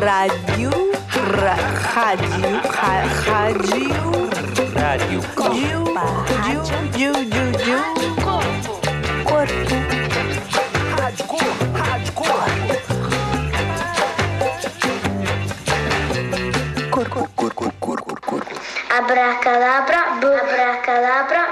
Rádio. Ra, rádio. Ra, rádio. Rádio. Diu, diu, diu, diu, diu. Corpo. Rádio Corpo, Rádio Corpo. Corpo. Corpo, corpo, corpo. Abracadabra, bu. Abracadabra,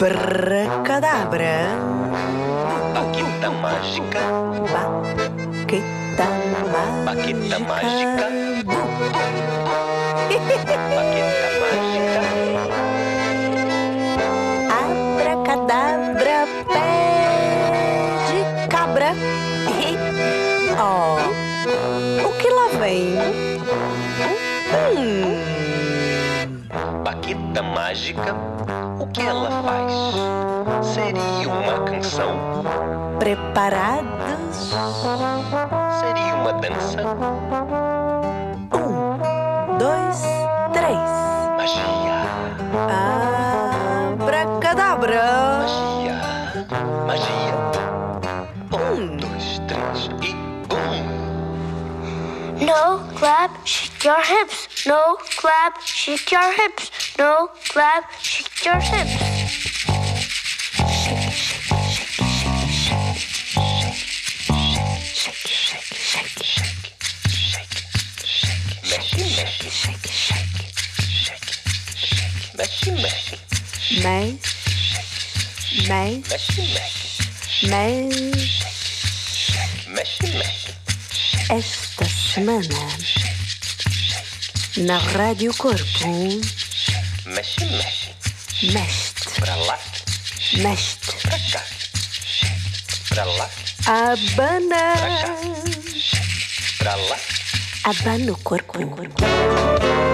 Abracadabra. Baqueta mágica. Baqueta mágica. Baqueta mágica. Baqueta mágica. Abracadabra, pé de cabra. Oh, o que lá vem? Hum, Baqueta mágica. O que ela faz? Seria uma canção? preparados? Seria uma dança? Um, dois, três. Magia. Abracadabra. Magia. Magia. Um, dois, três e! No clap, shake your hips. No clap, shake your hips. No clap, shake your hips. Shake, shake, shake, shake, shake, shake, shake, shake, shake, shake, shake, shake, shake, shake, shake, shake, semana, na Rádio Corpo, Mexe, mexe. mestre, Pra lá, mestre, pra cá. Pra lá, abana, pra lá. abana o corpo. Conhece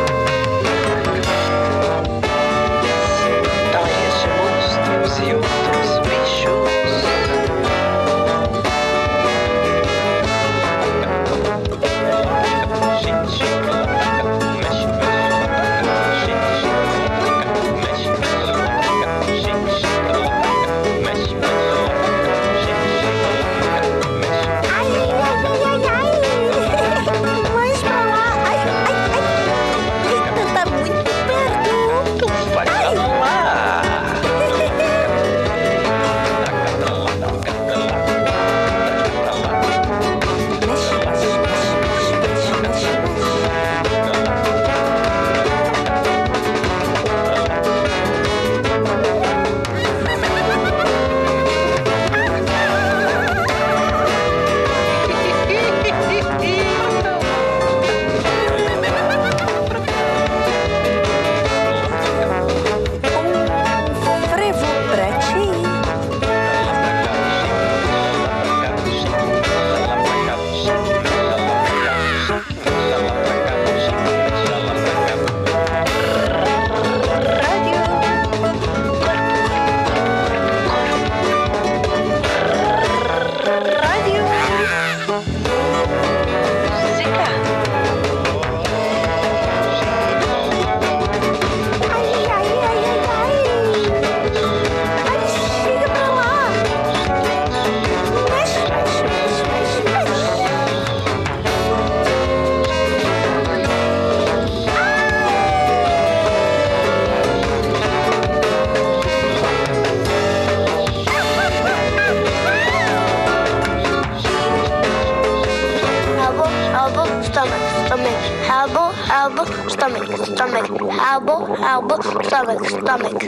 stomach, stomach. Elbow, elbow, stomach, stomach. Elbow, elbow, stomach, stomach.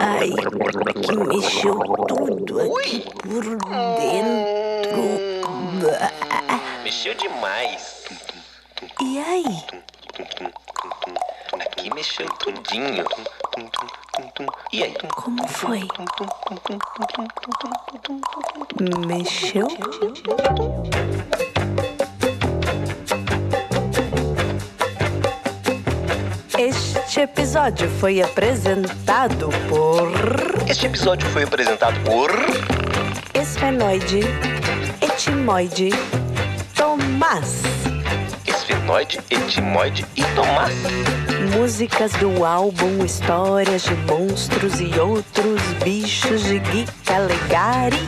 Ai, que mexeu tudo aqui por dentro. Mexeu demais. E aí? Aqui mexeu tudinho. E aí? Como foi? Mexeu? Este episódio foi apresentado por Este episódio foi apresentado por Esfenoide, Etimoide, Tomás. Esfenoide. Etimoide, e Tomás. Músicas do álbum Histórias de Monstros e Outros Bichos de Gui Calegari.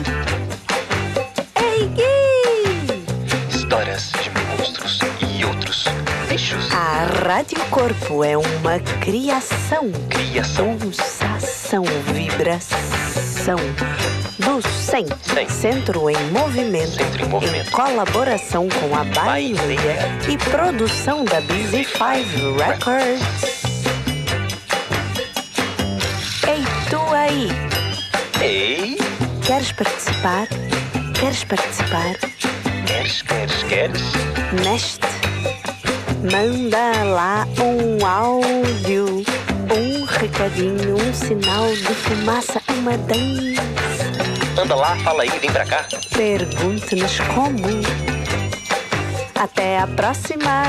Rádio Corpo é uma criação, Criação. pulsação, vibração do SEM, SEM. Centro em Movimento, Centro em Movimento. colaboração com a Baileia. e produção da Busy Five Records. Ei, tu aí, Ei, queres participar? Queres participar queres, queres, queres? neste? Manda lá um áudio, um recadinho, um sinal de fumaça, uma dança. Anda lá, fala aí, vem pra cá. Pergunte-nos como. Até a próxima!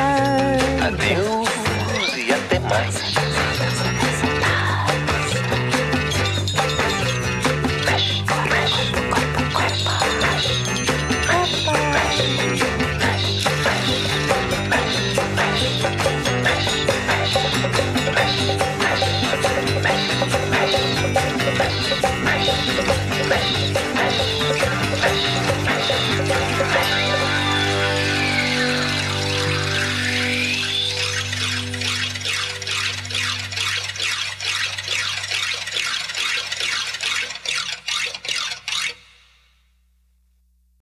Adeus e até mais.